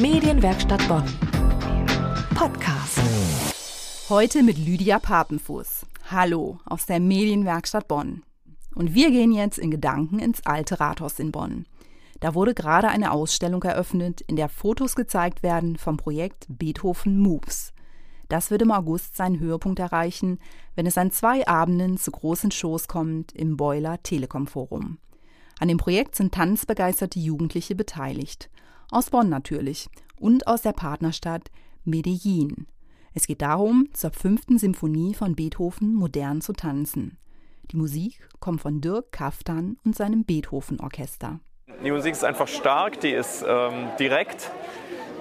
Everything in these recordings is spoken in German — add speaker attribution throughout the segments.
Speaker 1: Medienwerkstatt Bonn. Podcast.
Speaker 2: Heute mit Lydia Papenfuß. Hallo aus der Medienwerkstatt Bonn. Und wir gehen jetzt in Gedanken ins alte Rathaus in Bonn. Da wurde gerade eine Ausstellung eröffnet, in der Fotos gezeigt werden vom Projekt Beethoven Moves. Das wird im August seinen Höhepunkt erreichen, wenn es an zwei Abenden zu großen Shows kommt im Boiler Telekom Forum. An dem Projekt sind tanzbegeisterte Jugendliche beteiligt. Aus Bonn natürlich und aus der Partnerstadt Medellin. Es geht darum, zur fünften Symphonie von Beethoven modern zu tanzen. Die Musik kommt von Dirk Kaftan und seinem Beethoven-Orchester.
Speaker 3: Die Musik ist einfach stark, die ist ähm, direkt,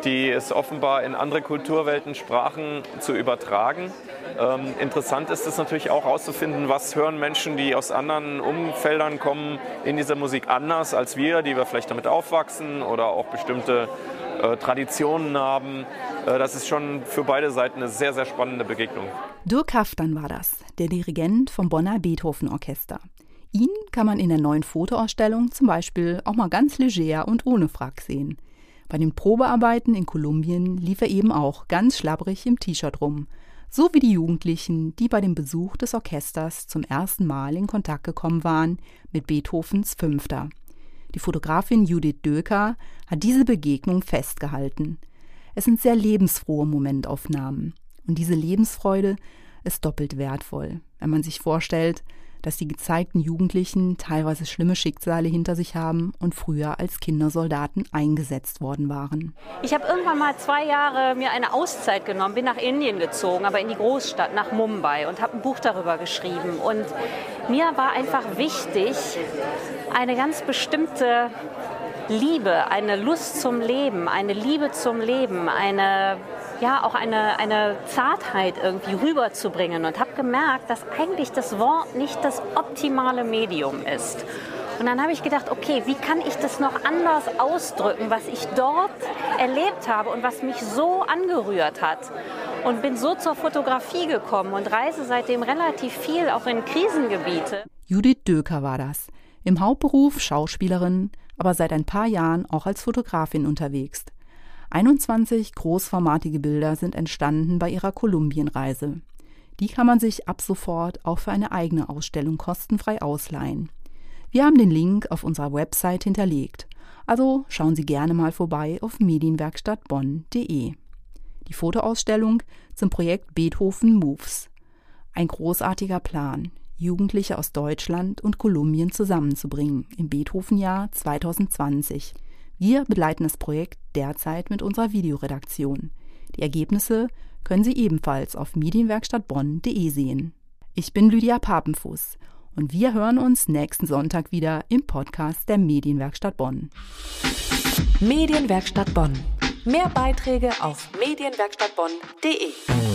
Speaker 3: die ist offenbar in andere Kulturwelten, Sprachen zu übertragen. Ähm, interessant ist es natürlich auch herauszufinden, was hören Menschen, die aus anderen Umfeldern kommen, in dieser Musik anders als wir, die wir vielleicht damit aufwachsen oder auch bestimmte äh, Traditionen haben. Äh, das ist schon für beide Seiten eine sehr, sehr spannende Begegnung.
Speaker 2: Dirk Haftan war das, der Dirigent vom Bonner Beethoven Orchester. Ihn kann man in der neuen Fotoausstellung zum Beispiel auch mal ganz leger und ohne Frack sehen. Bei den Probearbeiten in Kolumbien lief er eben auch ganz schlabbrig im T-Shirt rum. So wie die Jugendlichen, die bei dem Besuch des Orchesters zum ersten Mal in Kontakt gekommen waren mit Beethovens Fünfter. Die Fotografin Judith Döker hat diese Begegnung festgehalten. Es sind sehr lebensfrohe Momentaufnahmen. Und diese Lebensfreude ist doppelt wertvoll, wenn man sich vorstellt, dass die gezeigten Jugendlichen teilweise schlimme Schicksale hinter sich haben und früher als Kindersoldaten eingesetzt worden waren.
Speaker 4: Ich habe irgendwann mal zwei Jahre mir eine Auszeit genommen, bin nach Indien gezogen, aber in die Großstadt, nach Mumbai und habe ein Buch darüber geschrieben. Und mir war einfach wichtig, eine ganz bestimmte Liebe, eine Lust zum Leben, eine Liebe zum Leben, eine ja auch eine, eine Zartheit irgendwie rüberzubringen und habe gemerkt, dass eigentlich das Wort nicht das optimale Medium ist. Und dann habe ich gedacht, okay, wie kann ich das noch anders ausdrücken, was ich dort erlebt habe und was mich so angerührt hat. Und bin so zur Fotografie gekommen und reise seitdem relativ viel auch in Krisengebiete.
Speaker 2: Judith Döker war das. Im Hauptberuf Schauspielerin, aber seit ein paar Jahren auch als Fotografin unterwegs. 21 großformatige Bilder sind entstanden bei ihrer Kolumbienreise. Die kann man sich ab sofort auch für eine eigene Ausstellung kostenfrei ausleihen. Wir haben den Link auf unserer Website hinterlegt, also schauen Sie gerne mal vorbei auf medienwerkstattbonn.de. Die Fotoausstellung zum Projekt Beethoven Moves. Ein großartiger Plan, Jugendliche aus Deutschland und Kolumbien zusammenzubringen im Beethoven-Jahr 2020 – wir begleiten das Projekt derzeit mit unserer Videoredaktion. Die Ergebnisse können Sie ebenfalls auf medienwerkstattbonn.de sehen. Ich bin Lydia Papenfuß und wir hören uns nächsten Sonntag wieder im Podcast der Medienwerkstatt Bonn.
Speaker 1: Medienwerkstatt Bonn. Mehr Beiträge auf medienwerkstattbonn.de.